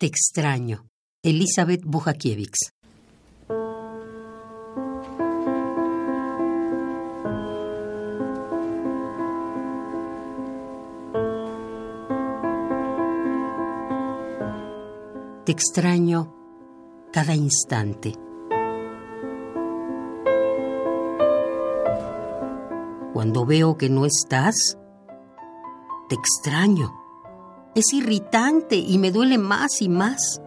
Te extraño. Elizabeth Bujakiewicz. Te extraño cada instante. Cuando veo que no estás, te extraño. Es irritante y me duele más y más.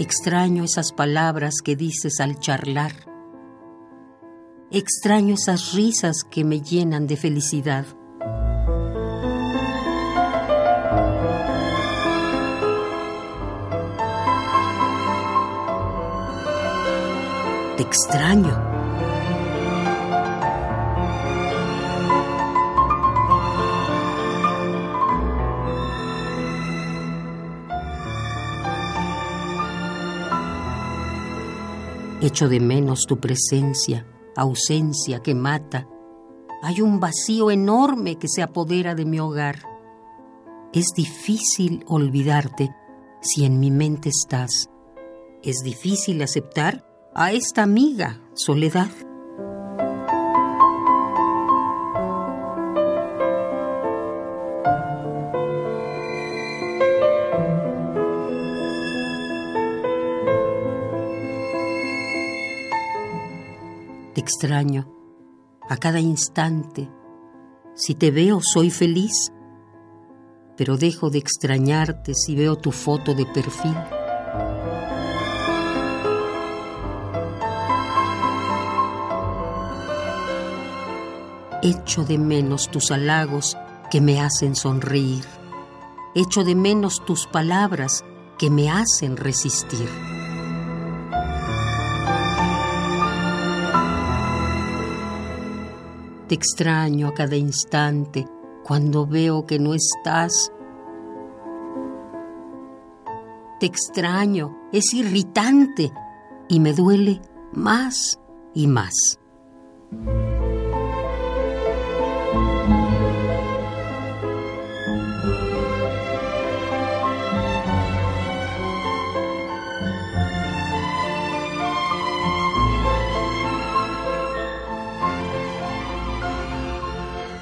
Extraño esas palabras que dices al charlar. Extraño esas risas que me llenan de felicidad. Te extraño. Echo de menos tu presencia, ausencia que mata. Hay un vacío enorme que se apodera de mi hogar. Es difícil olvidarte si en mi mente estás. Es difícil aceptar a esta amiga, Soledad. Te extraño a cada instante. Si te veo soy feliz, pero dejo de extrañarte si veo tu foto de perfil. Echo de menos tus halagos que me hacen sonreír. Echo de menos tus palabras que me hacen resistir. Te extraño a cada instante cuando veo que no estás. Te extraño, es irritante y me duele más y más.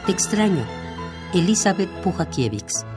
Extraño. Elizabeth Pujakiewicz.